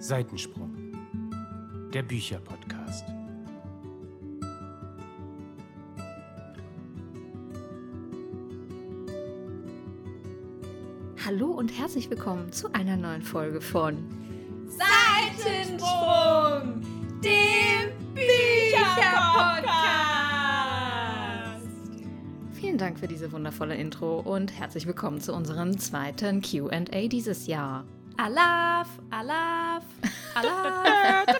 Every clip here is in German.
Seitensprung, der Bücherpodcast. Hallo und herzlich willkommen zu einer neuen Folge von Seitensprung, dem Bücherpodcast. Vielen Dank für diese wundervolle Intro und herzlich willkommen zu unserem zweiten QA dieses Jahr. Alaf, Alaf, Alaf.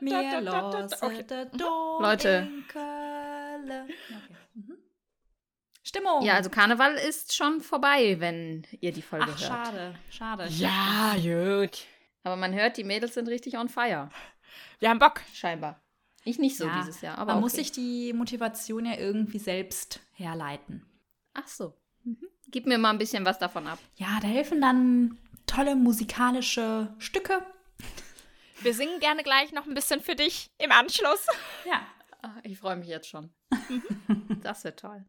Mir Okay. Dom Leute. Okay. Mhm. Stimmung. Ja, also Karneval ist schon vorbei, wenn ihr die Folge Ach, hört. schade, schade. Ja, gut. Aber man hört, die Mädels sind richtig on fire. Wir haben Bock. Scheinbar. Ich nicht so Ja, dieses Jahr, aber Man okay. muss sich die Motivation ja irgendwie selbst herleiten. Ach so. Mhm. Gib mir mal ein bisschen was davon ab. Ja, da helfen dann tolle musikalische Stücke. Wir singen gerne gleich noch ein bisschen für dich im Anschluss. Ja. Ah, Ich freue mich jetzt schon. das wird toll.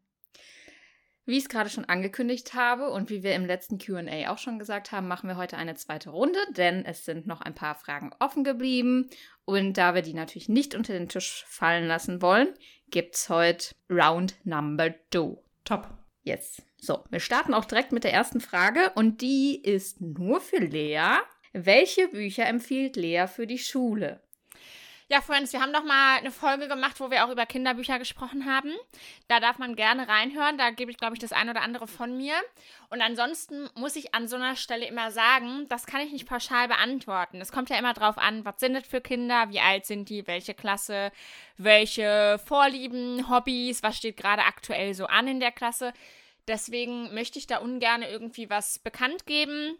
Wie ich es gerade schon angekündigt habe und wie wir im letzten QA auch schon gesagt haben, machen wir heute eine zweite Runde, denn es sind noch ein paar Fragen offen geblieben. Und da wir die natürlich nicht unter den Tisch fallen lassen wollen, gibt es heute Round Number Two. Top. Jetzt. So, wir starten auch direkt mit der ersten Frage und die ist nur für Lea. Welche Bücher empfiehlt Lea für die Schule? Ja, Friends, wir haben noch mal eine Folge gemacht, wo wir auch über Kinderbücher gesprochen haben. Da darf man gerne reinhören. Da gebe ich, glaube ich, das ein oder andere von mir. Und ansonsten muss ich an so einer Stelle immer sagen, das kann ich nicht pauschal beantworten. Es kommt ja immer drauf an, was sind das für Kinder, wie alt sind die, welche Klasse, welche Vorlieben, Hobbys, was steht gerade aktuell so an in der Klasse. Deswegen möchte ich da ungern irgendwie was bekannt geben.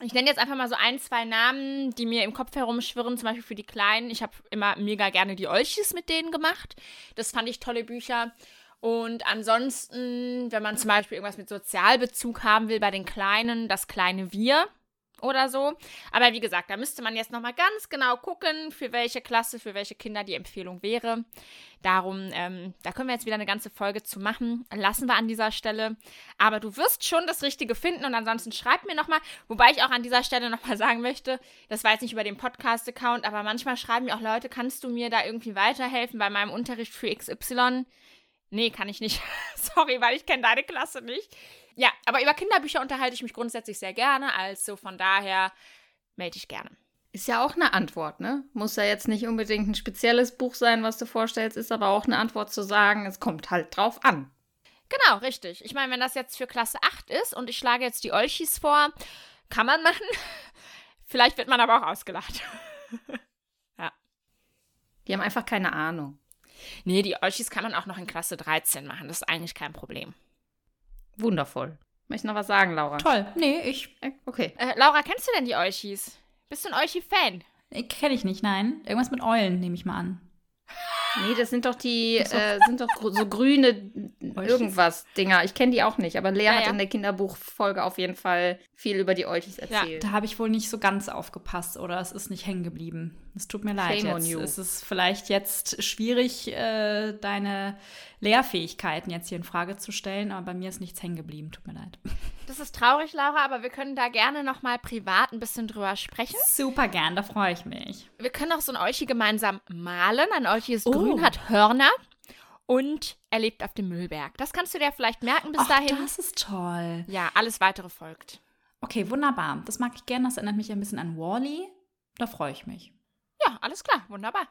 Ich nenne jetzt einfach mal so ein, zwei Namen, die mir im Kopf herumschwirren, zum Beispiel für die Kleinen. Ich habe immer mega gerne die Olchis mit denen gemacht. Das fand ich tolle Bücher. Und ansonsten, wenn man zum Beispiel irgendwas mit Sozialbezug haben will bei den Kleinen, das kleine Wir oder so. Aber wie gesagt, da müsste man jetzt nochmal ganz genau gucken, für welche Klasse, für welche Kinder die Empfehlung wäre. Darum, ähm, da können wir jetzt wieder eine ganze Folge zu machen. Lassen wir an dieser Stelle. Aber du wirst schon das Richtige finden und ansonsten schreib mir nochmal. Wobei ich auch an dieser Stelle nochmal sagen möchte, das war jetzt nicht über den Podcast-Account, aber manchmal schreiben mir auch Leute, kannst du mir da irgendwie weiterhelfen bei meinem Unterricht für XY? Nee, kann ich nicht. Sorry, weil ich kenne deine Klasse nicht. Ja, aber über Kinderbücher unterhalte ich mich grundsätzlich sehr gerne, also von daher melde ich gerne. Ist ja auch eine Antwort, ne? Muss ja jetzt nicht unbedingt ein spezielles Buch sein, was du vorstellst, ist aber auch eine Antwort zu sagen, es kommt halt drauf an. Genau, richtig. Ich meine, wenn das jetzt für Klasse 8 ist und ich schlage jetzt die Olchis vor, kann man machen. Vielleicht wird man aber auch ausgelacht. Die haben einfach keine Ahnung. Nee, die Olchis kann man auch noch in Klasse 13 machen. Das ist eigentlich kein Problem. Wundervoll. Möchtest du noch was sagen, Laura? Toll. Nee, ich Äh, Okay. Äh, Laura, kennst du denn die Olchis? Bist du ein Olchi-Fan? kenne ich nicht, nein. Irgendwas mit Eulen nehme ich mal an. Nee, das sind doch die, äh, sind doch so grüne irgendwas Dinger. Ich kenne die auch nicht, aber Lea Ja, hat ja. in der Kinderbuchfolge auf jeden Fall viel über die Olchis erzählt. Da habe ich wohl nicht so ganz aufgepasst oder es ist nicht hängen geblieben. Es tut mir leid. Shame Jetzt you. ist es vielleicht jetzt schwierig, äh, deine Lehrfähigkeiten jetzt hier in Frage zu stellen, aber bei mir ist nichts hängen geblieben. Tut mir leid. Das ist traurig, Laura, aber wir können da gerne noch mal privat ein bisschen drüber sprechen. Super gern, da freue ich mich. Wir können auch so ein Olchi gemeinsam malen. Ein Olchi ist Oh. grün, hat Hörner und er lebt auf dem Müllberg. Das kannst du dir vielleicht merken bis Ach, dahin. das ist toll. Ja, alles weitere folgt. Okay, wunderbar. Das mag ich gerne. Das erinnert mich ein bisschen an Wally. Da freue ich mich. Ja, alles klar, wunderbar.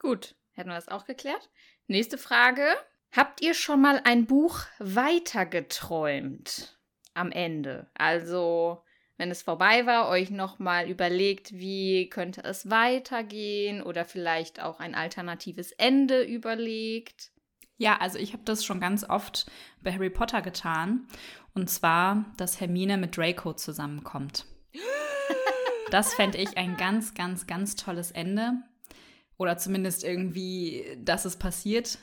Gut, hätten wir das auch geklärt. Nächste Frage. Habt ihr schon mal ein Buch weitergeträumt am Ende? Also, wenn es vorbei war, euch nochmal überlegt, wie könnte es weitergehen oder vielleicht auch ein alternatives Ende überlegt? Ja, also ich habe das schon ganz oft bei Harry Potter getan. Und zwar, dass Hermine mit Draco zusammenkommt. Das fände ich ein ganz, ganz, ganz tolles Ende. Oder zumindest irgendwie, dass es passiert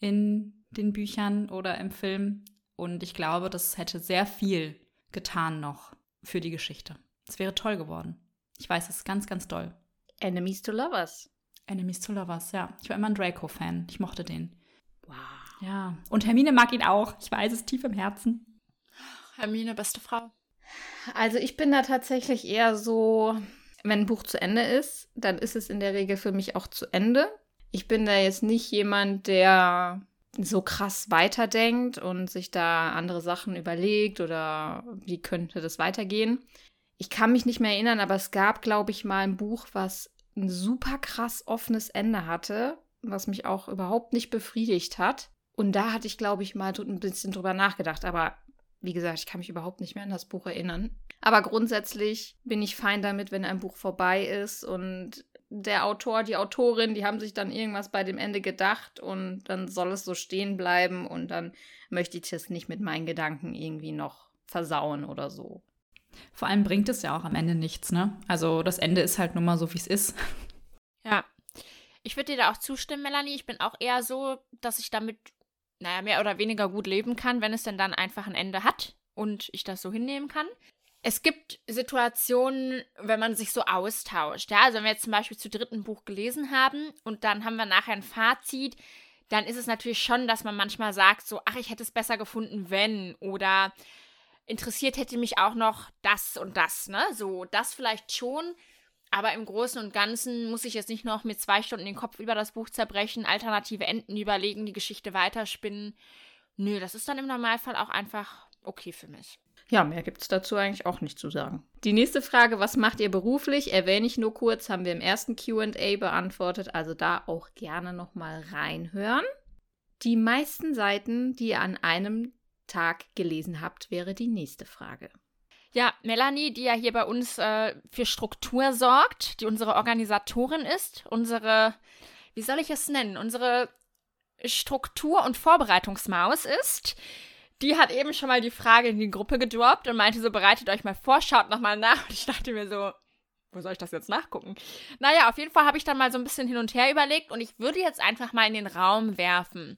in den Büchern oder im Film. Und ich glaube, das hätte sehr viel getan noch für die Geschichte. Es wäre toll geworden. Ich weiß, es ist ganz, ganz toll. Enemies to Lovers. Enemies to Lovers, ja. Ich war immer ein Draco-Fan. Ich mochte den. Wow. Ja. Und Hermine mag ihn auch. Ich weiß es tief im Herzen. Hermine, beste Frau. Also ich bin da tatsächlich eher so, wenn ein Buch zu Ende ist, dann ist es in der Regel für mich auch zu Ende. Ich bin da jetzt nicht jemand, der so krass weiterdenkt und sich da andere Sachen überlegt oder wie könnte das weitergehen. Ich kann mich nicht mehr erinnern, aber es gab, glaube ich, mal ein Buch, was ein super krass offenes Ende hatte, was mich auch überhaupt nicht befriedigt hat. Und da hatte ich, glaube ich, mal ein bisschen drüber nachgedacht. Aber wie gesagt, ich kann mich überhaupt nicht mehr an das Buch erinnern. Aber grundsätzlich bin ich fein damit, wenn ein Buch vorbei ist und der Autor, die Autorin, die haben sich dann irgendwas bei dem Ende gedacht und dann soll es so stehen bleiben und dann möchte ich das nicht mit meinen Gedanken irgendwie noch versauen oder so. Vor allem bringt es ja auch am Ende nichts, ne? Also das Ende ist halt nun mal so, wie es ist. Ja. Ich würde dir da auch zustimmen, Melanie. Ich bin auch eher so, dass ich damit, naja, mehr oder weniger gut leben kann, wenn es denn dann einfach ein Ende hat und ich das so hinnehmen kann. Es gibt Situationen, wenn man sich so austauscht. Ja, also wenn wir jetzt zum Beispiel zu dritten Buch gelesen haben und dann haben wir nachher ein Fazit, dann ist es natürlich schon, dass man manchmal sagt, so, ach, ich hätte es besser gefunden, wenn. Oder interessiert hätte mich auch noch das und das, ne? So, das vielleicht schon. Aber im Großen und Ganzen muss ich jetzt nicht noch mit zwei Stunden den Kopf über das Buch zerbrechen, alternative Enden überlegen, die Geschichte weiterspinnen. Nö, das ist dann im Normalfall auch einfach okay für mich. Ja, mehr gibt es dazu eigentlich auch nicht zu sagen. Die nächste Frage, was macht ihr beruflich? Erwähne ich nur kurz, haben wir im ersten QA beantwortet, also da auch gerne nochmal reinhören. Die meisten Seiten, die ihr an einem Tag gelesen habt, wäre die nächste Frage. Ja, Melanie, die ja hier bei uns äh, für Struktur sorgt, die unsere Organisatorin ist, unsere, wie soll ich es nennen, unsere Struktur- und Vorbereitungsmaus ist, die hat eben schon mal die Frage in die Gruppe gedroppt und meinte so, bereitet euch mal vor, schaut nochmal nach. Und ich dachte mir so, wo soll ich das jetzt nachgucken? Naja, auf jeden Fall habe ich dann mal so ein bisschen hin und her überlegt und ich würde jetzt einfach mal in den Raum werfen,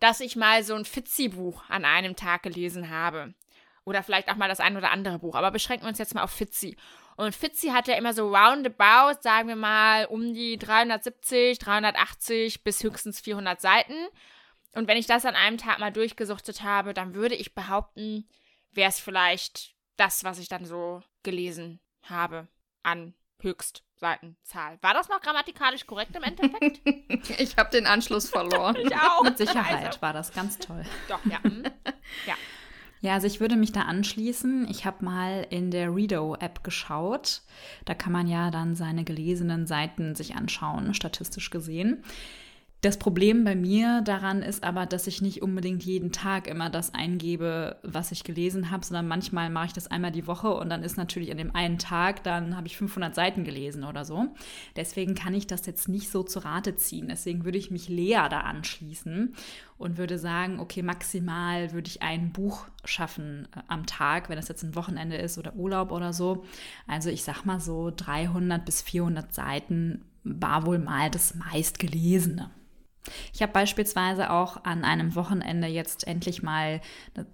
dass ich mal so ein Fitzi-Buch an einem Tag gelesen habe. Oder vielleicht auch mal das ein oder andere Buch. Aber beschränken wir uns jetzt mal auf Fitzi. Und Fitzi hat ja immer so roundabout, sagen wir mal, um die 370, 380 bis höchstens 400 Seiten. Und wenn ich das an einem Tag mal durchgesuchtet habe, dann würde ich behaupten, wäre es vielleicht das, was ich dann so gelesen habe an Höchstseitenzahl. War das noch grammatikalisch korrekt im Endeffekt? ich habe den Anschluss verloren. ich auch. Mit Sicherheit also. war das ganz toll. Doch, ja. Hm. ja. Ja, also ich würde mich da anschließen. Ich habe mal in der Redo-App geschaut. Da kann man ja dann seine gelesenen Seiten sich anschauen, statistisch gesehen. Das Problem bei mir daran ist aber, dass ich nicht unbedingt jeden Tag immer das eingebe, was ich gelesen habe, sondern manchmal mache ich das einmal die Woche und dann ist natürlich an dem einen Tag, dann habe ich 500 Seiten gelesen oder so. Deswegen kann ich das jetzt nicht so zu Rate ziehen. Deswegen würde ich mich leer da anschließen und würde sagen, okay, maximal würde ich ein Buch schaffen äh, am Tag, wenn es jetzt ein Wochenende ist oder Urlaub oder so. Also ich sag mal so 300 bis 400 Seiten war wohl mal das meistgelesene. Ich habe beispielsweise auch an einem Wochenende jetzt endlich mal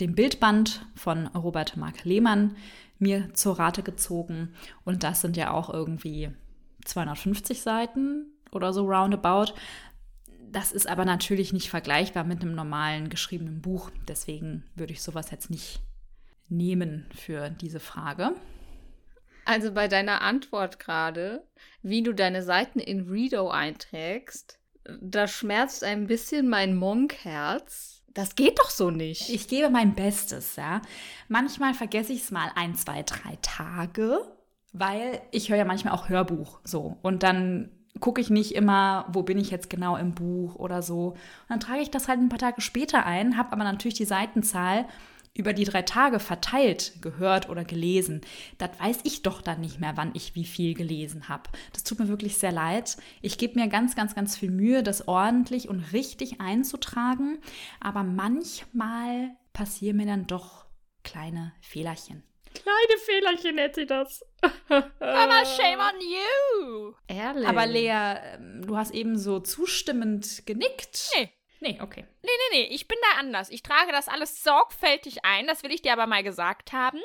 den Bildband von Robert Mark Lehmann mir zur Rate gezogen. Und das sind ja auch irgendwie 250 Seiten oder so roundabout. Das ist aber natürlich nicht vergleichbar mit einem normalen geschriebenen Buch. Deswegen würde ich sowas jetzt nicht nehmen für diese Frage. Also bei deiner Antwort gerade, wie du deine Seiten in Redo einträgst, da schmerzt ein bisschen mein Monk-Herz. Das geht doch so nicht. Ich gebe mein Bestes, ja. Manchmal vergesse ich es mal ein, zwei, drei Tage, weil ich höre ja manchmal auch Hörbuch so. Und dann gucke ich nicht immer, wo bin ich jetzt genau im Buch oder so. Und dann trage ich das halt ein paar Tage später ein, habe aber natürlich die Seitenzahl über die drei Tage verteilt gehört oder gelesen, das weiß ich doch dann nicht mehr, wann ich wie viel gelesen habe. Das tut mir wirklich sehr leid. Ich gebe mir ganz, ganz, ganz viel Mühe, das ordentlich und richtig einzutragen, aber manchmal passieren mir dann doch kleine Fehlerchen. Kleine Fehlerchen hätte sie das. Aber shame on you. Ehrlich. Aber Lea, ähm, du hast eben so zustimmend genickt. Nee. Nee, okay. Nee, nee, nee, ich bin da anders. Ich trage das alles sorgfältig ein, das will ich dir aber mal gesagt haben.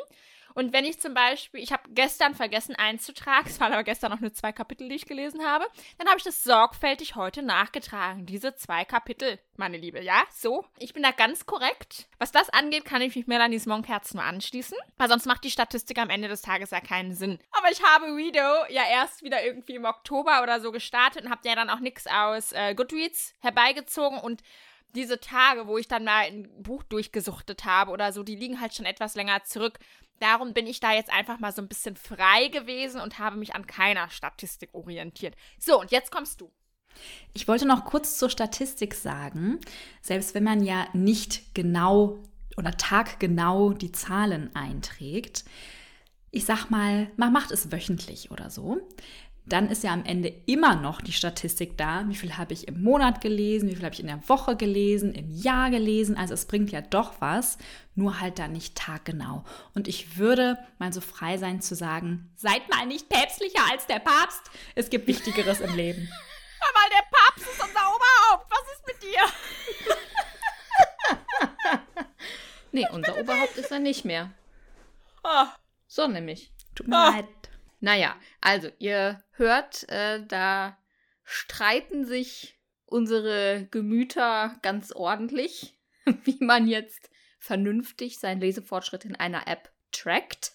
Und wenn ich zum Beispiel, ich habe gestern vergessen einzutragen, es waren aber gestern noch nur zwei Kapitel, die ich gelesen habe, dann habe ich das sorgfältig heute nachgetragen. Diese zwei Kapitel, meine Liebe. Ja, so. Ich bin da ganz korrekt. Was das angeht, kann ich mich Melanies Monkherz nur anschließen, weil sonst macht die Statistik am Ende des Tages ja keinen Sinn. Aber ich habe Redo ja erst wieder irgendwie im Oktober oder so gestartet und habe ja dann auch nichts aus äh, Goodreads herbeigezogen und diese Tage, wo ich dann mal ein Buch durchgesuchtet habe oder so, die liegen halt schon etwas länger zurück. Darum bin ich da jetzt einfach mal so ein bisschen frei gewesen und habe mich an keiner Statistik orientiert. So, und jetzt kommst du. Ich wollte noch kurz zur Statistik sagen, selbst wenn man ja nicht genau oder taggenau die Zahlen einträgt, ich sag mal, man macht es wöchentlich oder so, dann ist ja am Ende immer noch die Statistik da, wie viel habe ich im Monat gelesen, wie viel habe ich in der Woche gelesen, im Jahr gelesen. Also es bringt ja doch was, nur halt dann nicht taggenau. Und ich würde mal so frei sein zu sagen, seid mal nicht päpstlicher als der Papst. Es gibt Wichtigeres im Leben. Weil der Papst ist unser Oberhaupt. Was ist mit dir? nee, unser Oberhaupt ist er nicht mehr. Oh. So nämlich. Tut mir oh. leid. Naja, also ihr hört, äh, da streiten sich unsere Gemüter ganz ordentlich, wie man jetzt vernünftig seinen Lesefortschritt in einer App trackt.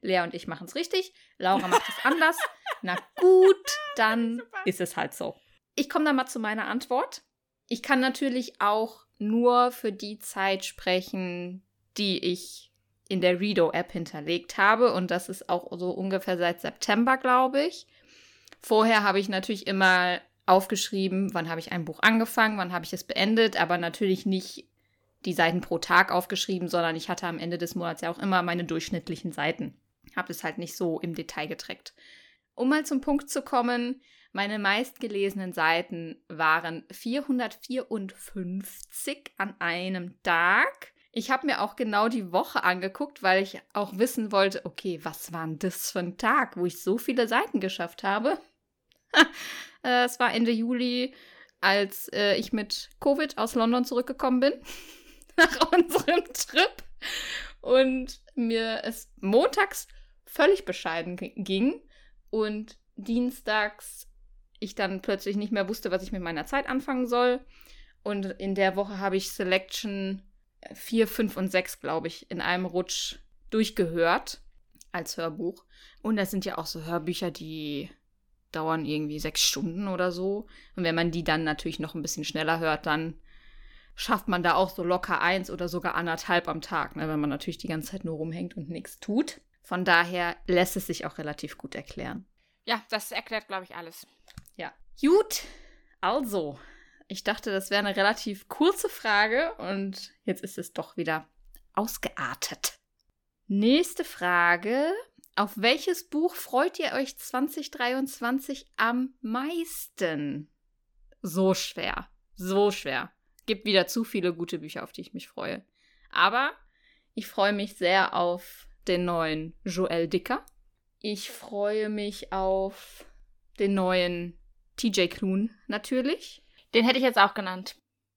Lea und ich machen es richtig, Laura macht es anders. Na gut, dann ist es halt so. Ich komme dann mal zu meiner Antwort. Ich kann natürlich auch nur für die Zeit sprechen, die ich in der Redo-App hinterlegt habe. Und das ist auch so ungefähr seit September, glaube ich. Vorher habe ich natürlich immer aufgeschrieben, wann habe ich ein Buch angefangen, wann habe ich es beendet, aber natürlich nicht die Seiten pro Tag aufgeschrieben, sondern ich hatte am Ende des Monats ja auch immer meine durchschnittlichen Seiten. Habe es halt nicht so im Detail getrackt. Um mal zum Punkt zu kommen, meine meistgelesenen Seiten waren 454 an einem Tag. Ich habe mir auch genau die Woche angeguckt, weil ich auch wissen wollte, okay, was war denn das für ein Tag, wo ich so viele Seiten geschafft habe? Äh, es war Ende Juli, als äh, ich mit Covid aus London zurückgekommen bin, nach unserem Trip. Und mir es montags völlig bescheiden ging und dienstags ich dann plötzlich nicht mehr wusste, was ich mit meiner Zeit anfangen soll. Und in der Woche habe ich Selection 4, 5 und 6, glaube ich, in einem Rutsch durchgehört als Hörbuch. Und das sind ja auch so Hörbücher, die dauern irgendwie sechs Stunden oder so. Und wenn man die dann natürlich noch ein bisschen schneller hört, dann schafft man da auch so locker eins oder sogar anderthalb am Tag, ne, wenn man natürlich die ganze Zeit nur rumhängt und nichts tut. Von daher lässt es sich auch relativ gut erklären. Ja, das erklärt, glaube ich, alles. Ja. Gut, also, ich dachte, das wäre eine relativ kurze Frage und jetzt ist es doch wieder ausgeartet. Nächste Frage. Auf welches Buch freut ihr euch 2023 am meisten? So schwer. So schwer. Gibt wieder zu viele gute Bücher, auf die ich mich freue. Aber ich freue mich sehr auf den neuen Joel Dicker. Ich freue mich auf den neuen TJ Klun natürlich. Den hätte ich jetzt auch genannt.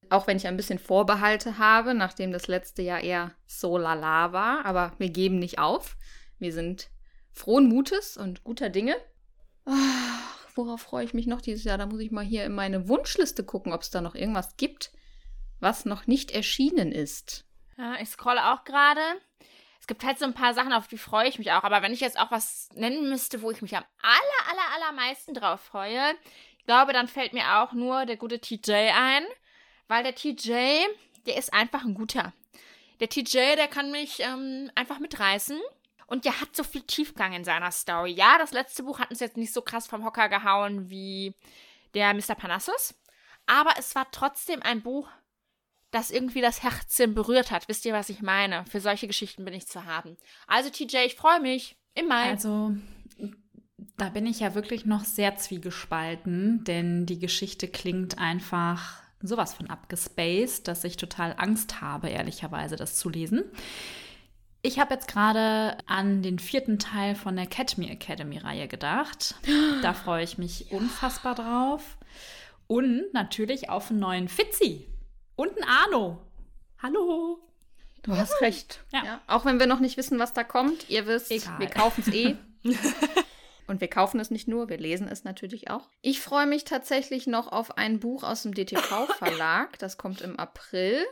Auch wenn ich ein bisschen Vorbehalte habe, nachdem das letzte Jahr eher so lala war. Aber wir geben nicht auf. Wir sind frohen Mutes und guter Dinge. Ach, worauf freue ich mich noch dieses Jahr? Da muss ich mal hier in meine Wunschliste gucken, ob es da noch irgendwas gibt, was noch nicht erschienen ist. Ja, ich scrolle auch gerade. Es gibt halt so ein paar Sachen, auf die freue ich mich auch. Aber wenn ich jetzt auch was nennen müsste, wo ich mich am aller, aller, allermeisten drauf freue, glaube, dann fällt mir auch nur der gute TJ ein. Weil der TJ, der ist einfach ein guter. Der TJ, der kann mich ähm, einfach mitreißen. Und der hat so viel Tiefgang in seiner Story. Ja, das letzte Buch hat uns jetzt nicht so krass vom Hocker gehauen wie der Mr. Panassus. Aber es war trotzdem ein Buch, das irgendwie das Herzen berührt hat. Wisst ihr, was ich meine? Für solche Geschichten bin ich zu haben. Also TJ, ich freue mich. Im Mai. Also, da bin ich ja wirklich noch sehr zwiegespalten, denn die Geschichte klingt einfach sowas von abgespaced, dass ich total Angst habe, ehrlicherweise das zu lesen. Ich habe jetzt gerade an den vierten Teil von der Catch Me Academy-Reihe gedacht. Da freue ich mich unfassbar drauf. Und natürlich auf einen neuen Fitzi. Und einen Arno. Hallo. Du hast recht. Ja. Ja. Auch wenn wir noch nicht wissen, was da kommt, ihr wisst, Egal. wir kaufen es eh. Und wir kaufen es nicht nur, wir lesen es natürlich auch. Ich freue mich tatsächlich noch auf ein Buch aus dem DTV-Verlag. Das kommt im April.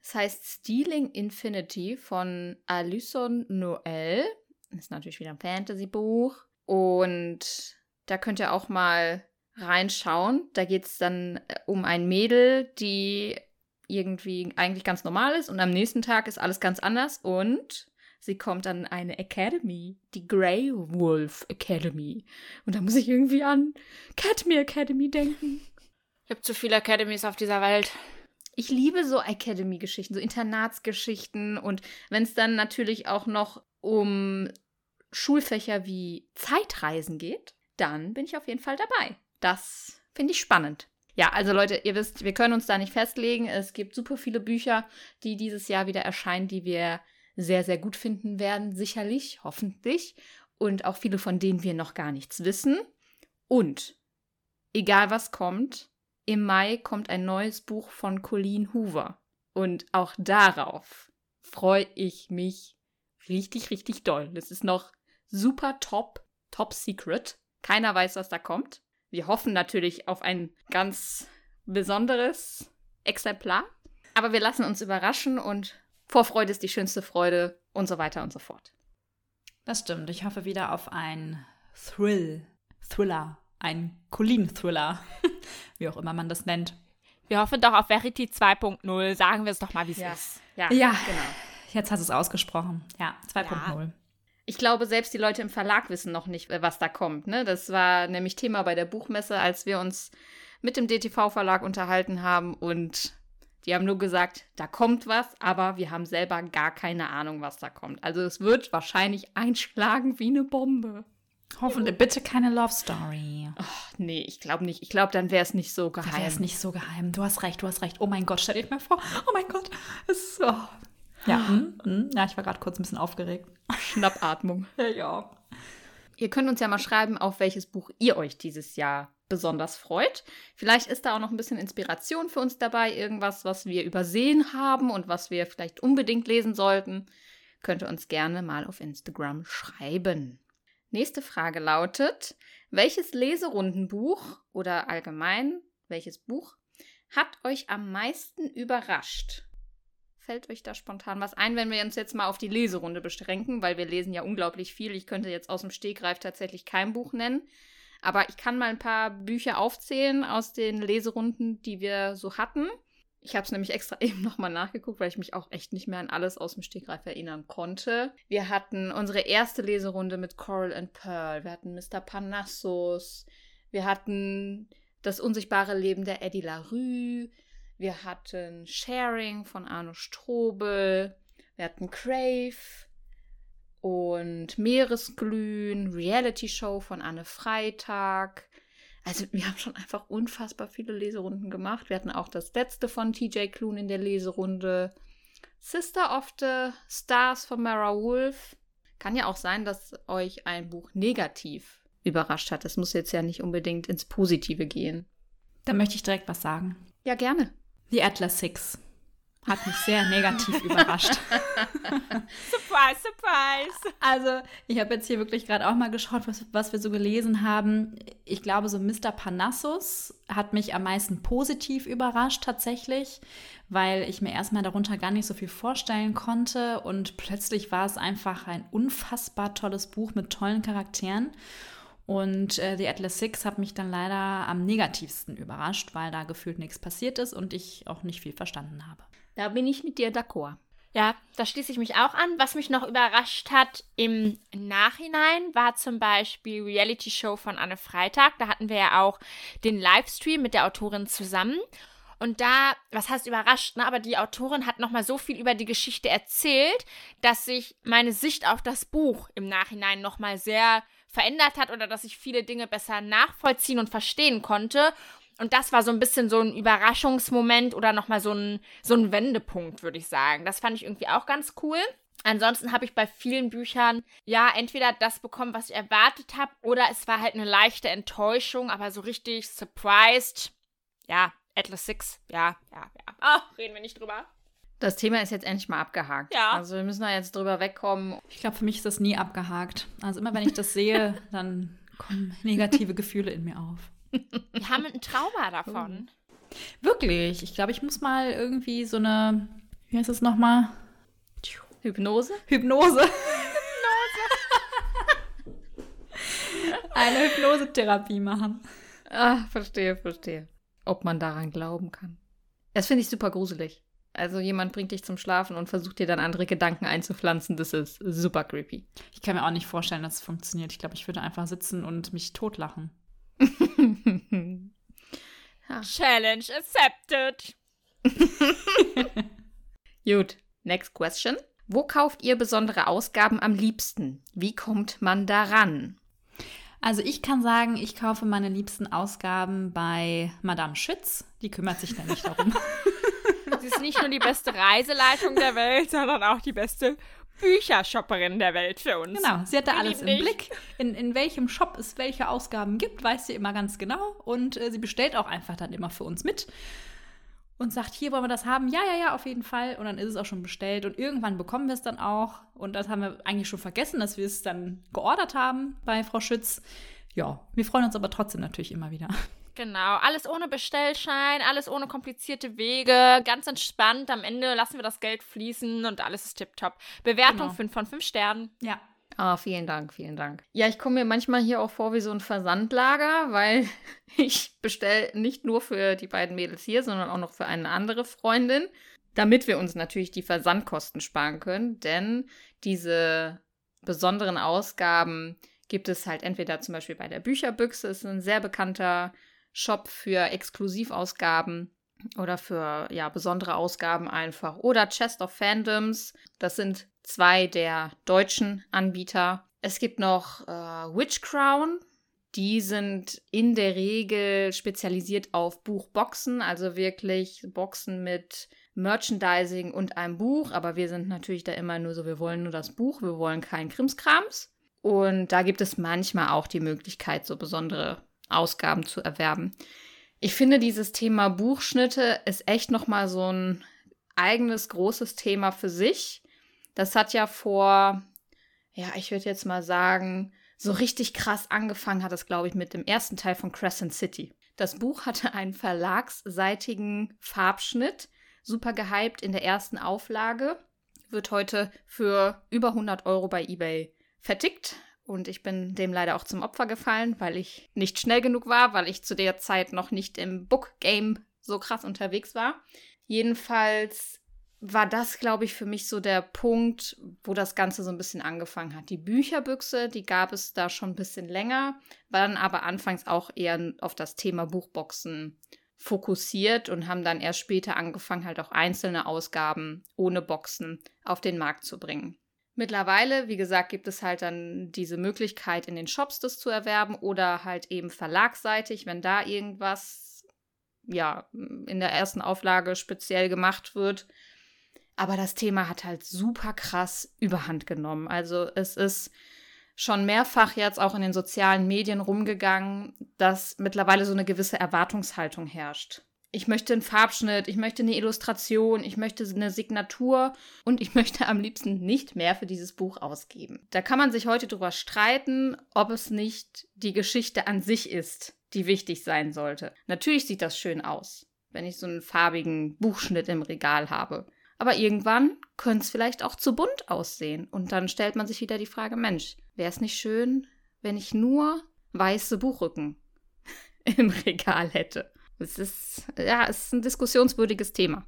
Es heißt Stealing Infinity von Alyson Noel. Ist natürlich wieder ein Fantasy-Buch. Und da könnt ihr auch mal reinschauen. Da geht es dann äh, um ein Mädel, die irgendwie eigentlich ganz normal ist und am nächsten Tag ist alles ganz anders und sie kommt an eine Academy, die Grey Wolf Academy. Und da muss ich irgendwie an Cadme Academy denken. Ich habe zu viele Academies auf dieser Welt. Ich liebe so Academy-Geschichten, so Internatsgeschichten und wenn es dann natürlich auch noch um Schulfächer wie Zeitreisen geht, dann bin ich auf jeden Fall dabei. Das finde ich spannend. Ja, also Leute, ihr wisst, wir können uns da nicht festlegen. Es gibt super viele Bücher, die dieses Jahr wieder erscheinen, die wir sehr, sehr gut finden werden, sicherlich, hoffentlich. Und auch viele, von denen wir noch gar nichts wissen. Und egal was kommt, im Mai kommt ein neues Buch von Colleen Hoover. Und auch darauf freue ich mich richtig, richtig doll. Das ist noch super top, top secret. Keiner weiß, was da kommt. Wir hoffen natürlich auf ein ganz besonderes Exemplar. Aber wir lassen uns überraschen und Vorfreude ist die schönste Freude und so weiter und so fort. Das stimmt. Ich hoffe wieder auf ein Thrill, Thriller, ein Colleen-Thriller, wie auch immer man das nennt. Wir hoffen doch auf Verity 2.0. Sagen wir es doch mal, wie es ist. Ja, Ja. genau. Jetzt hast du es ausgesprochen. Ja, 2.0. Ich glaube, selbst die Leute im Verlag wissen noch nicht, was da kommt. Ne? Das war nämlich Thema bei der Buchmesse, als wir uns mit dem DTV-Verlag unterhalten haben. Und die haben nur gesagt, da kommt was, aber wir haben selber gar keine Ahnung, was da kommt. Also es wird wahrscheinlich einschlagen wie eine Bombe. Hoffentlich bitte keine Love Story. Ach, nee, ich glaube nicht. Ich glaube, dann wäre es nicht so geheim. wäre es nicht so geheim. Du hast recht, du hast recht. Oh mein Gott, stell dir mal vor. Oh mein Gott. Es ist so. Ja, mm, mm. ja, ich war gerade kurz ein bisschen aufgeregt. Schnappatmung. Ja, ja. Ihr könnt uns ja mal schreiben, auf welches Buch ihr euch dieses Jahr besonders freut. Vielleicht ist da auch noch ein bisschen Inspiration für uns dabei, irgendwas, was wir übersehen haben und was wir vielleicht unbedingt lesen sollten. Könnt ihr uns gerne mal auf Instagram schreiben. Nächste Frage lautet, welches Leserundenbuch oder allgemein welches Buch hat euch am meisten überrascht? Fällt euch da spontan was ein, wenn wir uns jetzt mal auf die Leserunde beschränken, weil wir lesen ja unglaublich viel. Ich könnte jetzt aus dem Stegreif tatsächlich kein Buch nennen. Aber ich kann mal ein paar Bücher aufzählen aus den Leserunden, die wir so hatten. Ich habe es nämlich extra eben nochmal nachgeguckt, weil ich mich auch echt nicht mehr an alles aus dem Stegreif erinnern konnte. Wir hatten unsere erste Leserunde mit Coral and Pearl. Wir hatten Mr. Parnassus. Wir hatten Das unsichtbare Leben der Eddie LaRue. Wir hatten Sharing von Arno Strobel. Wir hatten Crave und Meeresglühen, Reality Show von Anne Freitag. Also wir haben schon einfach unfassbar viele Leserunden gemacht. Wir hatten auch das letzte von TJ Klune in der Leserunde. Sister of the Stars von Mara Wolf. Kann ja auch sein, dass euch ein Buch negativ überrascht hat. Es muss jetzt ja nicht unbedingt ins Positive gehen. Da möchte ich direkt was sagen. Ja, gerne. The Atlas Six hat mich sehr negativ überrascht. Surprise, surprise. Also, ich habe jetzt hier wirklich gerade auch mal geschaut, was, was wir so gelesen haben. Ich glaube, so Mr. Parnassus hat mich am meisten positiv überrascht tatsächlich, weil ich mir erstmal darunter gar nicht so viel vorstellen konnte und plötzlich war es einfach ein unfassbar tolles Buch mit tollen Charakteren. Und äh, The Atlas Six hat mich dann leider am negativsten überrascht, weil da gefühlt nichts passiert ist und ich auch nicht viel verstanden habe. Da bin ich mit dir d'accord. Ja, da schließe ich mich auch an. Was mich noch überrascht hat im Nachhinein war zum Beispiel Reality Show von Anne Freitag. Da hatten wir ja auch den Livestream mit der Autorin zusammen. Und da, was heißt überrascht, ne? aber die Autorin hat nochmal so viel über die Geschichte erzählt, dass sich meine Sicht auf das Buch im Nachhinein nochmal sehr verändert hat oder dass ich viele Dinge besser nachvollziehen und verstehen konnte. Und das war so ein bisschen so ein Überraschungsmoment oder nochmal so ein, so ein Wendepunkt, würde ich sagen. Das fand ich irgendwie auch ganz cool. Ansonsten habe ich bei vielen Büchern ja entweder das bekommen, was ich erwartet habe, oder es war halt eine leichte Enttäuschung, aber so richtig surprised. Ja, Atlas Six, ja, ja, ja. Ach, reden wir nicht drüber. Das Thema ist jetzt endlich mal abgehakt. Ja. Also wir müssen da jetzt drüber wegkommen. Ich glaube, für mich ist das nie abgehakt. Also immer wenn ich das sehe, dann kommen negative Gefühle in mir auf. Wir haben ein Trauma davon. Wirklich. Ich glaube, ich muss mal irgendwie so eine, wie heißt es nochmal? Hypnose? Hypnose. Eine Hypnosetherapie machen. Ah, verstehe, verstehe. Ob man daran glauben kann. Das finde ich super gruselig. Also jemand bringt dich zum Schlafen und versucht dir dann andere Gedanken einzupflanzen. Das ist super creepy. Ich kann mir auch nicht vorstellen, dass es funktioniert. Ich glaube, ich würde einfach sitzen und mich totlachen. Challenge accepted. Gut, next question. Wo kauft ihr besondere Ausgaben am liebsten? Wie kommt man daran? Also ich kann sagen, ich kaufe meine liebsten Ausgaben bei Madame Schütz. Die kümmert sich nämlich darum. Sie ist nicht nur die beste Reiseleitung der Welt, sondern auch die beste Büchershopperin der Welt für uns. Genau, sie hat da alles im. Blick. In, in welchem Shop es welche Ausgaben gibt, weiß sie immer ganz genau. Und äh, sie bestellt auch einfach dann immer für uns mit. Und sagt, hier wollen wir das haben. Ja, ja, ja, auf jeden Fall. Und dann ist es auch schon bestellt. Und irgendwann bekommen wir es dann auch. Und das haben wir eigentlich schon vergessen, dass wir es dann geordert haben bei Frau Schütz. Ja, wir freuen uns aber trotzdem natürlich immer wieder. Genau, alles ohne Bestellschein, alles ohne komplizierte Wege, ganz entspannt. Am Ende lassen wir das Geld fließen und alles ist tipptopp. Bewertung Genau. 5 von 5 Sternen. Ja. Ah, vielen Dank, vielen Dank. Ja, ich komme mir manchmal hier auch vor wie so ein Versandlager, weil ich bestelle nicht nur für die beiden Mädels hier, sondern auch noch für eine andere Freundin, damit wir uns natürlich die Versandkosten sparen können. Denn diese besonderen Ausgaben gibt es halt entweder zum Beispiel bei der Bücherbüchse, ist ein sehr bekannter Shop für Exklusivausgaben oder für ja besondere Ausgaben einfach oder Chest of Fandoms. Das sind zwei der deutschen Anbieter. Es gibt noch äh, Witch Crown. Die sind in der Regel spezialisiert auf Buchboxen, also wirklich Boxen mit Merchandising und einem Buch. Aber wir sind natürlich da immer nur so, wir wollen nur das Buch, wir wollen keinen Krimskrams. Und da gibt es manchmal auch die Möglichkeit, so besondere Ausgaben zu erwerben. Ich finde, dieses Thema Buchschnitte ist echt nochmal so ein eigenes großes Thema für sich. Das hat ja vor, ja, ich würde jetzt mal sagen, so richtig krass angefangen hat es, glaube ich, mit dem ersten Teil von Crescent City. Das Buch hatte einen verlagsseitigen Farbschnitt, super gehypt in der ersten Auflage, wird heute für über 100 Euro bei eBay vertickt. Und ich bin dem leider auch zum Opfer gefallen, weil ich nicht schnell genug war, weil ich zu der Zeit noch nicht im Book-Game so krass unterwegs war. Jedenfalls war das, glaube ich, für mich so der Punkt, wo das Ganze so ein bisschen angefangen hat. Die Bücherbüchse, die gab es da schon ein bisschen länger, war dann aber anfangs auch eher auf das Thema Buchboxen fokussiert und haben dann erst später angefangen, halt auch einzelne Ausgaben ohne Boxen auf den Markt zu bringen. Mittlerweile, wie gesagt, gibt es halt dann diese Möglichkeit, in den Shops das zu erwerben oder halt eben verlagsseitig, wenn da irgendwas, ja, in der ersten Auflage speziell gemacht wird. Aber das Thema hat halt super krass überhand genommen. Also es ist schon mehrfach jetzt auch in den sozialen Medien rumgegangen, dass mittlerweile so eine gewisse Erwartungshaltung herrscht. Ich möchte einen Farbschnitt, ich möchte eine Illustration, ich möchte eine Signatur und ich möchte am liebsten nicht mehr für dieses Buch ausgeben. Da kann man sich heute drüber streiten, ob es nicht die Geschichte an sich ist, die wichtig sein sollte. Natürlich sieht das schön aus, wenn ich so einen farbigen Buchschnitt im Regal habe. Aber irgendwann könnte es vielleicht auch zu bunt aussehen. Und dann stellt man sich wieder die Frage, Mensch, wäre es nicht schön, wenn ich nur weiße Buchrücken im Regal hätte? Es ist, ja, es ist ein diskussionswürdiges Thema.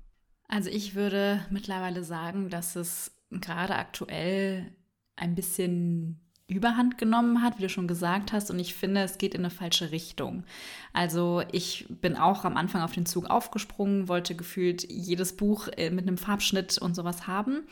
Also ich würde mittlerweile sagen, dass es gerade aktuell ein bisschen Überhand genommen hat, wie du schon gesagt hast. Und ich finde, es geht in eine falsche Richtung. Also ich bin auch am Anfang auf den Zug aufgesprungen, wollte gefühlt jedes Buch äh, mit einem Farbschnitt und sowas haben,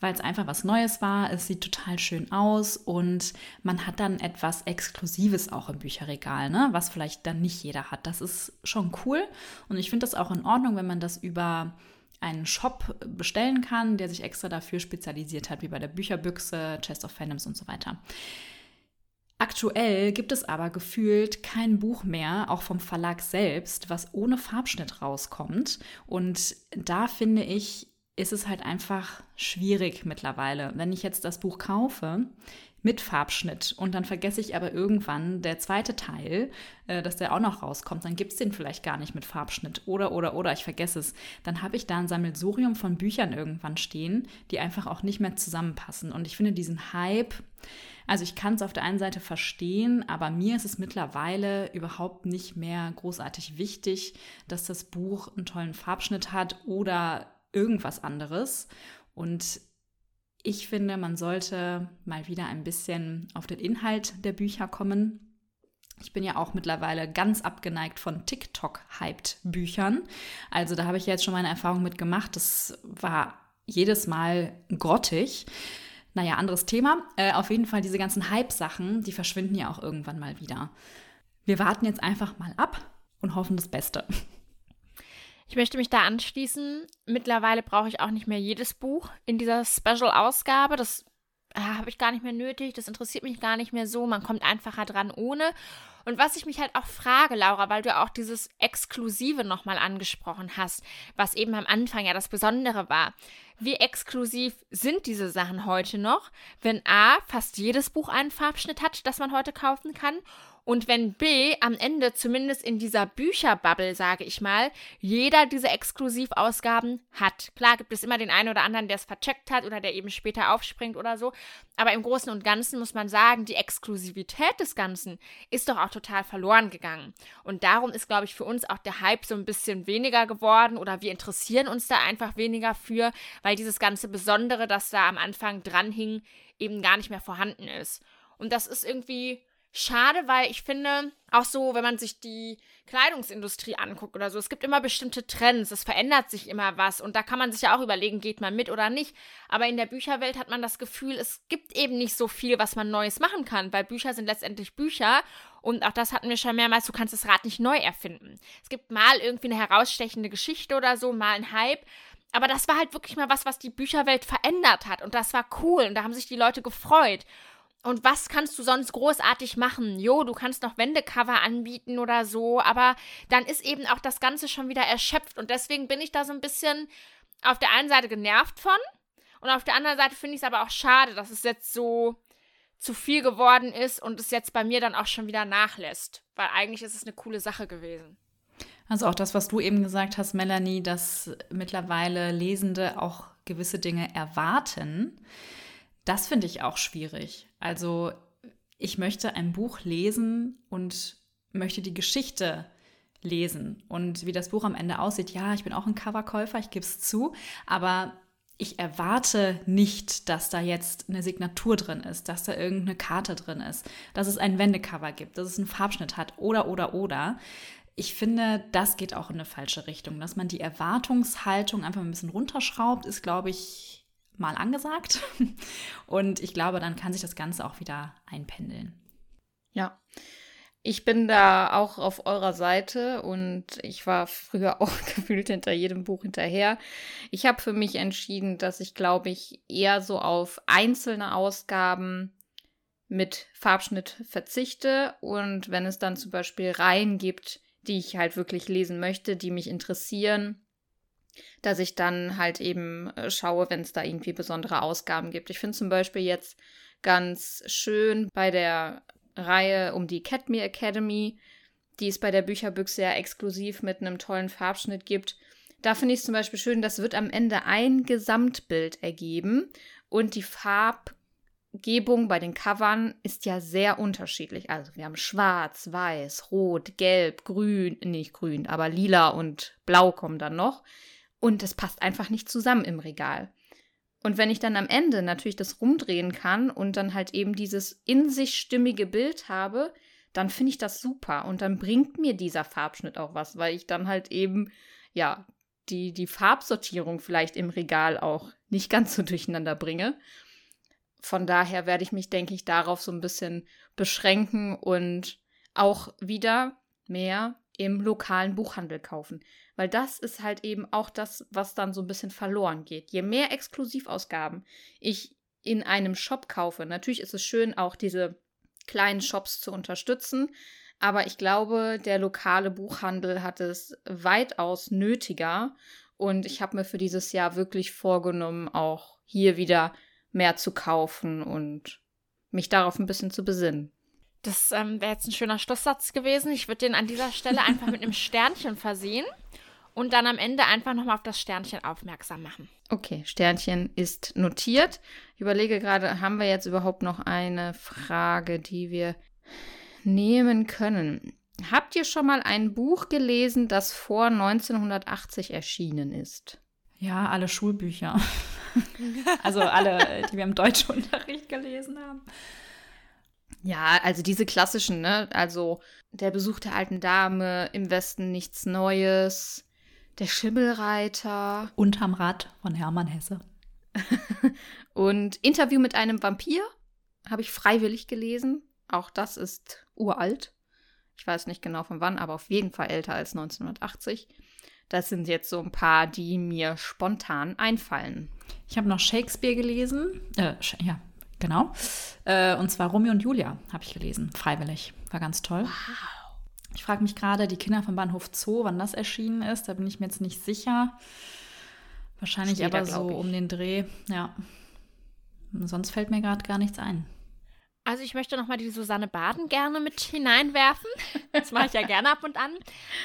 weil es einfach was Neues war. Es sieht total schön aus und man hat dann etwas Exklusives auch im Bücherregal, ne? was vielleicht dann nicht jeder hat. Das ist schon cool. Und ich finde das auch in Ordnung, wenn man das über einen Shop bestellen kann, der sich extra dafür spezialisiert hat, wie bei der Bücherbüchse, Chest of Fandoms und so weiter. Aktuell gibt es aber gefühlt kein Buch mehr, auch vom Verlag selbst, was ohne Farbschnitt rauskommt. Und da finde ich, ist es halt einfach schwierig mittlerweile. Wenn ich jetzt das Buch kaufe mit Farbschnitt und dann vergesse ich aber irgendwann der zweite Teil, äh, dass der auch noch rauskommt, dann gibt es den vielleicht gar nicht mit Farbschnitt oder oder oder ich vergesse es, dann habe ich da ein Sammelsurium von Büchern irgendwann stehen, die einfach auch nicht mehr zusammenpassen. Und ich finde diesen Hype, also ich kann es auf der einen Seite verstehen, aber mir ist es mittlerweile überhaupt nicht mehr großartig wichtig, dass das Buch einen tollen Farbschnitt hat oder irgendwas anderes. Und ich finde, man sollte mal wieder ein bisschen auf den Inhalt der Bücher kommen. Ich bin ja auch mittlerweile ganz abgeneigt von TikTok-hyped Büchern. Also da habe ich jetzt schon meine Erfahrung mit gemacht. Das war jedes Mal grottig. Naja, anderes Thema. Äh, auf jeden Fall diese ganzen Hype-Sachen, die verschwinden ja auch irgendwann mal wieder. Wir warten jetzt einfach mal ab und hoffen das Beste. Ich möchte mich da anschließen. Mittlerweile brauche ich auch nicht mehr jedes Buch in dieser Special-Ausgabe. Das äh, habe ich gar nicht mehr nötig. Das interessiert mich gar nicht mehr so. Man kommt einfacher dran ohne. Und was ich mich halt auch frage, Laura, weil du auch dieses Exklusive nochmal angesprochen hast, was eben am Anfang ja das Besondere war. Wie exklusiv sind diese Sachen heute noch, wenn A, fast jedes Buch einen Farbschnitt hat, das man heute kaufen kann und wenn B am Ende, zumindest in dieser Bücherbubble, sage ich mal, jeder diese Exklusivausgaben hat. Klar gibt es immer den einen oder anderen, der es vercheckt hat oder der eben später aufspringt oder so. Aber im Großen und Ganzen muss man sagen, die Exklusivität des Ganzen ist doch auch total verloren gegangen. Und darum ist, glaube ich, für uns auch der Hype so ein bisschen weniger geworden oder wir interessieren uns da einfach weniger für, weil dieses ganze Besondere, das da am Anfang dran hing, eben gar nicht mehr vorhanden ist. Und das ist irgendwie schade, weil ich finde, auch so, wenn man sich die Kleidungsindustrie anguckt oder so, es gibt immer bestimmte Trends, es verändert sich immer was und da kann man sich ja auch überlegen, geht man mit oder nicht. Aber in der Bücherwelt hat man das Gefühl, es gibt eben nicht so viel, was man Neues machen kann, weil Bücher sind letztendlich Bücher und auch das hatten wir schon mehrmals, du kannst das Rad nicht neu erfinden. Es gibt mal irgendwie eine herausstechende Geschichte oder so, mal ein Hype. Aber das war halt wirklich mal was, was die Bücherwelt verändert hat. Und das war cool. Und da haben sich die Leute gefreut. Und was kannst du sonst großartig machen? Jo, du kannst noch Wendecover anbieten oder so, aber dann ist eben auch das Ganze schon wieder erschöpft. Und deswegen bin ich da so ein bisschen auf der einen Seite genervt von. Und auf der anderen Seite finde ich es aber auch schade, dass es jetzt so zu viel geworden ist und es jetzt bei mir dann auch schon wieder nachlässt. Weil eigentlich ist es eine coole Sache gewesen. Also auch das, was du eben gesagt hast, Melanie, dass mittlerweile Lesende auch gewisse Dinge erwarten. Das finde ich auch schwierig. Also ich möchte ein Buch lesen und möchte die Geschichte lesen. Und wie das Buch am Ende aussieht, ja, ich bin auch ein Coverkäufer, ich gebe es zu, aber ich erwarte nicht, dass da jetzt eine Signatur drin ist, dass da irgendeine Karte drin ist, dass es ein Wendecover gibt, dass es einen Farbschnitt hat oder oder oder. Ich finde, das geht auch in eine falsche Richtung. Dass man die Erwartungshaltung einfach ein bisschen runterschraubt, ist, glaube ich, mal angesagt. Und ich glaube, dann kann sich das Ganze auch wieder einpendeln. Ja. Ich bin da auch auf eurer Seite und ich war früher auch gefühlt hinter jedem Buch hinterher. Ich habe für mich entschieden, dass ich, glaube ich, eher so auf einzelne Ausgaben mit Farbschnitt verzichte und wenn es dann zum Beispiel Reihen gibt, die ich halt wirklich lesen möchte, die mich interessieren, dass ich dann halt eben äh, schaue, wenn es da irgendwie besondere Ausgaben gibt. Ich finde zum Beispiel jetzt ganz schön bei der Reihe um die Catme Academy, die es bei der Bücherbüchse ja exklusiv mit einem tollen Farbschnitt gibt. Da finde ich es zum Beispiel schön, das wird am Ende ein Gesamtbild ergeben und die Farbgebung bei den Covern ist ja sehr unterschiedlich. Also wir haben schwarz, weiß, rot, gelb, grün, nicht grün, aber lila und blau kommen dann noch. Und es passt einfach nicht zusammen im Regal. Und wenn ich dann am Ende natürlich das rumdrehen kann und dann halt eben dieses in sich stimmige Bild habe, dann finde ich das super. Und dann bringt mir dieser Farbschnitt auch was, weil ich dann halt eben, ja, die, die Farbsortierung vielleicht im Regal auch nicht ganz so durcheinander bringe. Von daher werde ich mich, denke ich, darauf so ein bisschen beschränken und auch wieder mehr im lokalen Buchhandel kaufen. Weil das ist halt eben auch das, was dann so ein bisschen verloren geht. Je mehr Exklusivausgaben ich in einem Shop kaufe, natürlich ist es schön, auch diese kleinen Shops zu unterstützen, aber ich glaube, der lokale Buchhandel hat es weitaus nötiger Und ich habe mir für dieses Jahr wirklich vorgenommen, auch hier wieder mehr zu kaufen und mich darauf ein bisschen zu besinnen. Das ähm, wäre jetzt ein schöner Schlusssatz gewesen. Ich würde den an dieser Stelle einfach mit einem Sternchen versehen und dann am Ende einfach nochmal auf das Sternchen aufmerksam machen. Okay, Sternchen ist notiert. Ich überlege gerade, haben wir jetzt überhaupt noch eine Frage, die wir nehmen können? Habt ihr schon mal ein Buch gelesen, das vor 1980 erschienen ist? Ja, alle Schulbücher. also alle, die wir im Deutschunterricht gelesen haben. Ja, also diese klassischen, ne? Also der Besuch der alten Dame, im Westen nichts Neues, der Schimmelreiter. Unterm Rad von Hermann Hesse. und Interview mit einem Vampir habe ich freiwillig gelesen. Auch das ist uralt. Ich weiß nicht genau von wann, aber auf jeden Fall älter als 1980. Das sind jetzt so ein paar, die mir spontan einfallen. Ich habe noch Shakespeare gelesen. Äh, ja, genau. Äh, und zwar Romeo und Julia habe ich gelesen, freiwillig. War ganz toll. Wow. Ich frage mich gerade, die Kinder vom Bahnhof Zoo, wann das erschienen ist. Da bin ich mir jetzt nicht sicher. Wahrscheinlich Steht aber so um den Dreh. Ja. Sonst fällt mir gerade gar nichts ein. Also ich möchte nochmal die Susanne Baden gerne mit hineinwerfen. Das mache ich ja gerne ab und an.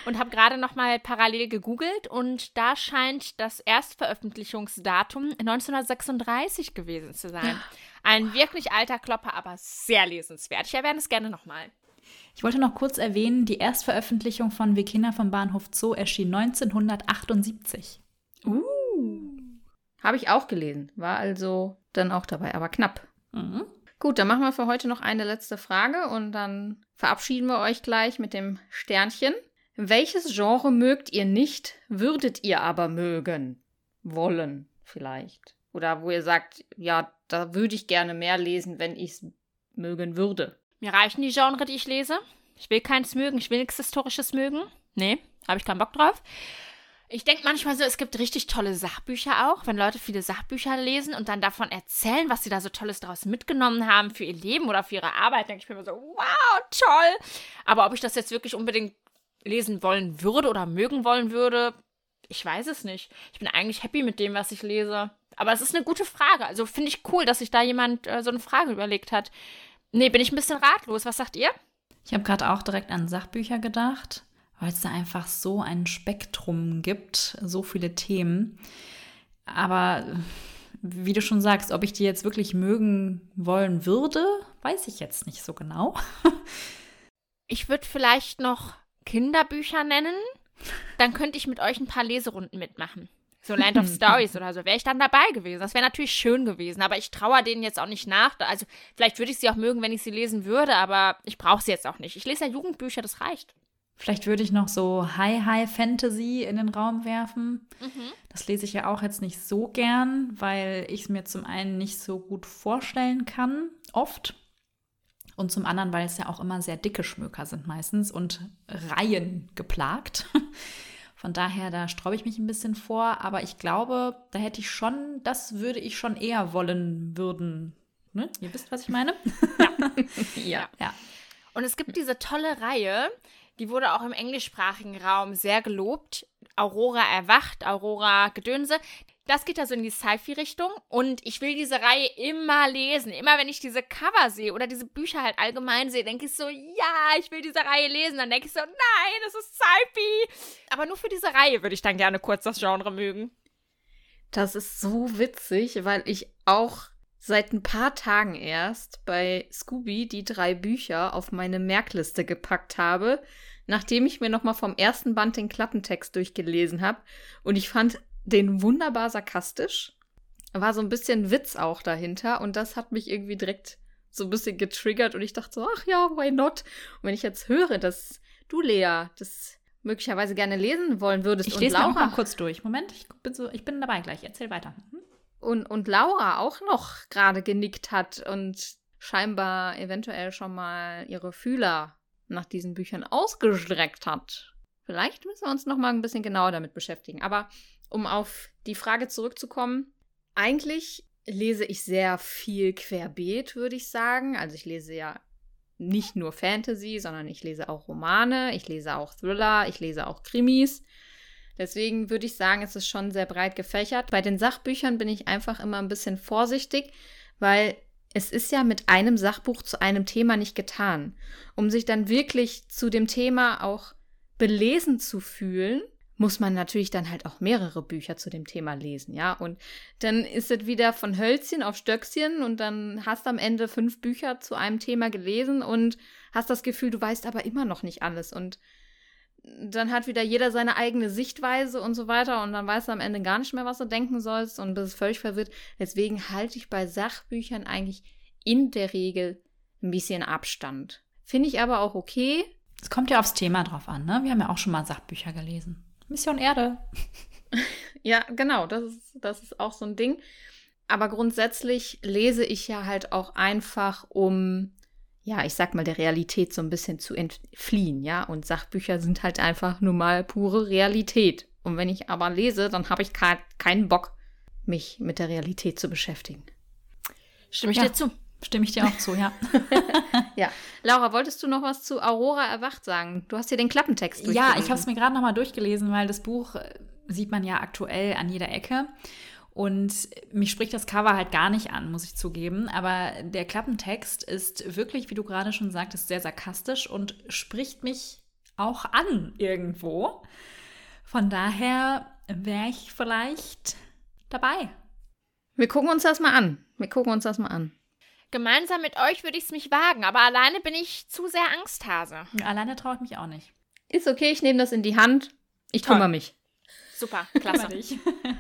Und habe gerade nochmal parallel gegoogelt und da scheint das Erstveröffentlichungsdatum 1936 gewesen zu sein. Ein wirklich alter Klopper, aber sehr lesenswert. Ich erwähne es gerne nochmal. Ich wollte noch kurz erwähnen, die Erstveröffentlichung von Wir Kinder vom Bahnhof Zoo erschien 1978. Uh. Habe ich auch gelesen. War also dann auch dabei, aber knapp. Mhm. Gut, dann machen wir für heute noch eine letzte Frage und dann verabschieden wir euch gleich mit dem Sternchen. Welches Genre mögt ihr nicht, würdet ihr aber mögen? Wollen vielleicht. Oder wo ihr sagt, ja, da würde ich gerne mehr lesen, wenn ich es mögen würde. Mir reichen die Genre, die ich lese. Ich will keins mögen, ich will nichts Historisches mögen. Nee, habe ich keinen Bock drauf. Ich denke manchmal so, es gibt richtig tolle Sachbücher auch, wenn Leute viele Sachbücher lesen und dann davon erzählen, was sie da so Tolles daraus mitgenommen haben für ihr Leben oder für ihre Arbeit, denke ich mir immer so, wow, toll. Aber ob ich das jetzt wirklich unbedingt lesen wollen würde oder mögen wollen würde, ich weiß es nicht. Ich bin eigentlich happy mit dem, was ich lese. Aber es ist eine gute Frage. Also finde ich cool, dass sich da jemand äh, so eine Frage überlegt hat. Nee, bin ich ein bisschen ratlos. Was sagt ihr? Ich habe gerade auch direkt an Sachbücher gedacht weil es da einfach so ein Spektrum gibt, so viele Themen. Aber wie du schon sagst, ob ich die jetzt wirklich mögen wollen würde, weiß ich jetzt nicht so genau. ich würde vielleicht noch Kinderbücher nennen. Dann könnte ich mit euch ein paar Leserunden mitmachen. So Land of Stories oder so, wäre ich dann dabei gewesen. Das wäre natürlich schön gewesen, aber ich traue denen jetzt auch nicht nach. Also vielleicht würde ich sie auch mögen, wenn ich sie lesen würde, aber ich brauche sie jetzt auch nicht. Ich lese ja Jugendbücher, das reicht. Vielleicht würde ich noch so High-High-Fantasy in den Raum werfen. Mhm. Das lese ich ja auch jetzt nicht so gern, weil ich es mir zum einen nicht so gut vorstellen kann, oft. Und zum anderen, weil es ja auch immer sehr dicke Schmöker sind meistens und Reihen geplagt. Von daher, da sträube ich mich ein bisschen vor. Aber ich glaube, da hätte ich schon, das würde ich schon eher wollen würden. Ne? Ihr wisst, was ich meine? Ja. ja. ja. Und es gibt diese tolle Reihe, die wurde auch im englischsprachigen Raum sehr gelobt. Aurora erwacht, Aurora Gedönse. Das geht also in die Sci-Fi-Richtung und ich will diese Reihe immer lesen. Immer wenn ich diese Cover sehe oder diese Bücher halt allgemein sehe, denke ich so, ja, ich will diese Reihe lesen. Dann denke ich so, nein, das ist Sci-Fi. Aber nur für diese Reihe würde ich dann gerne kurz das Genre mögen. Das ist so witzig, weil ich auch seit ein paar Tagen erst bei Scooby die drei Bücher auf meine Merkliste gepackt habe, nachdem ich mir nochmal vom ersten Band den Klappentext durchgelesen habe. Und ich fand den wunderbar sarkastisch. War so ein bisschen Witz auch dahinter. Und das hat mich irgendwie direkt so ein bisschen getriggert. Und ich dachte so, ach ja, why not? Und wenn ich jetzt höre, dass du, Lea, das möglicherweise gerne lesen wollen würdest. Ich lese Laura, mal kurz durch. Moment, ich bin, so, ich bin dabei gleich. Erzähl weiter. Mhm. Und, und Laura auch noch gerade genickt hat und scheinbar eventuell schon mal ihre Fühler nach diesen Büchern ausgestreckt hat. Vielleicht müssen wir uns noch mal ein bisschen genauer damit beschäftigen. Aber um auf die Frage zurückzukommen, eigentlich lese ich sehr viel querbeet, würde ich sagen. Also ich lese ja nicht nur Fantasy, sondern ich lese auch Romane, ich lese auch Thriller, ich lese auch Krimis. Deswegen würde ich sagen, es ist schon sehr breit gefächert. Bei den Sachbüchern bin ich einfach immer ein bisschen vorsichtig, weil es ist ja mit einem Sachbuch zu einem Thema nicht getan. Um sich dann wirklich zu dem Thema auch belesen zu fühlen, muss man natürlich dann halt auch mehrere Bücher zu dem Thema lesen, ja. Und dann ist es wieder von Hölzchen auf Stöckchen und dann hast am Ende fünf Bücher zu einem Thema gelesen und hast das Gefühl, du weißt aber immer noch nicht alles. Und dann hat wieder jeder seine eigene Sichtweise und so weiter und dann weißt du am Ende gar nicht mehr, was du denken sollst und bist völlig verwirrt. Deswegen halte ich bei Sachbüchern eigentlich in der Regel ein bisschen Abstand. Finde ich aber auch okay. Es kommt ja aufs Thema drauf an, ne? Wir haben ja auch schon mal Sachbücher gelesen. Mission Erde. ja, genau, das ist, das ist auch so ein Ding. Aber grundsätzlich lese ich ja halt auch einfach, um, ja, ich sag mal, der Realität so ein bisschen zu entfliehen, ja. Und Sachbücher sind halt einfach nur mal pure Realität. Und wenn ich aber lese, dann habe ich keinen Bock, mich mit der Realität zu beschäftigen. Stimme ich ja. dir zu. Stimme ich dir auch zu, ja. ja. Laura, wolltest du noch was zu Aurora erwacht sagen? Du hast hier den Klappentext Ja, ich habe es mir gerade noch mal durchgelesen, weil das Buch äh, sieht man ja aktuell an jeder Ecke. Und mich spricht das Cover halt gar nicht an, muss ich zugeben. Aber der Klappentext ist wirklich, wie du gerade schon sagtest, sehr sarkastisch und spricht mich auch an irgendwo. Von daher wäre ich vielleicht dabei. Wir gucken uns das mal an. Wir gucken uns das mal an. Gemeinsam mit euch würde ich es mich wagen, aber alleine bin ich zu sehr Angsthase. Alleine traue ich mich auch nicht. Ist okay, ich nehme das in die Hand. Ich Toll. kümmere mich. Super, klasse.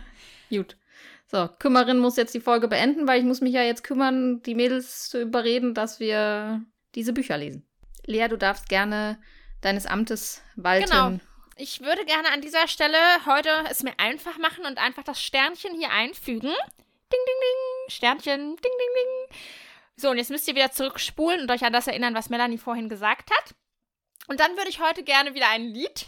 Gut. So, Kümmerin muss jetzt die Folge beenden, weil ich muss mich ja jetzt kümmern, die Mädels zu überreden, dass wir diese Bücher lesen. Lea, du darfst gerne deines Amtes walten. Genau. Ich würde gerne an dieser Stelle heute es mir einfach machen und einfach das Sternchen hier einfügen. Ding, ding, ding. Sternchen. Ding, ding, ding. So, und jetzt müsst ihr wieder zurückspulen und euch an das erinnern, was Melanie vorhin gesagt hat. Und dann würde ich heute gerne wieder ein Lied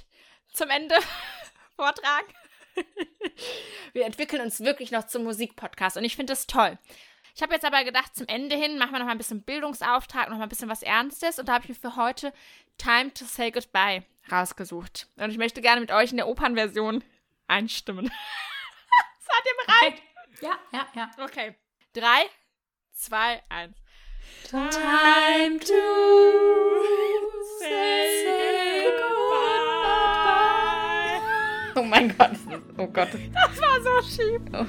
zum Ende vortragen. wir entwickeln uns wirklich noch zum Musikpodcast und ich finde das toll. Ich habe jetzt aber gedacht, zum Ende hin machen wir noch mal ein bisschen Bildungsauftrag, noch mal ein bisschen was Ernstes und da habe ich mir für heute Time to Say Goodbye rausgesucht. Und ich möchte gerne mit euch in der Opernversion einstimmen. Seid ihr bereit? Okay. Ja, ja, ja. Okay. Drei, zwei, eins. Time to say goodbye. Oh mein Gott. Oh Gott. Das war so schief. Oh.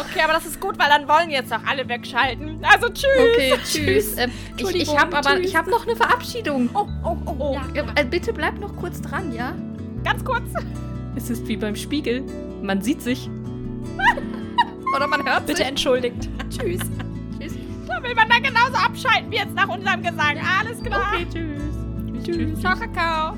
Okay, aber das ist gut, weil dann wollen jetzt auch alle wegschalten. Also tschüss. Okay, tschüss. Ähm, ich ich habe aber ich habe noch eine Verabschiedung. Oh, oh, oh, oh. Ja. Äh, bitte bleib noch kurz dran, ja? Ganz kurz. Es ist wie beim Spiegel. Man sieht sich. Oder man hört Bitte sich. entschuldigt. Tschüss. Da will man dann genauso abschalten wie jetzt nach unserem Gesang. Alles klar. Okay, tschüss. Tschüss. Ciao, Kakao.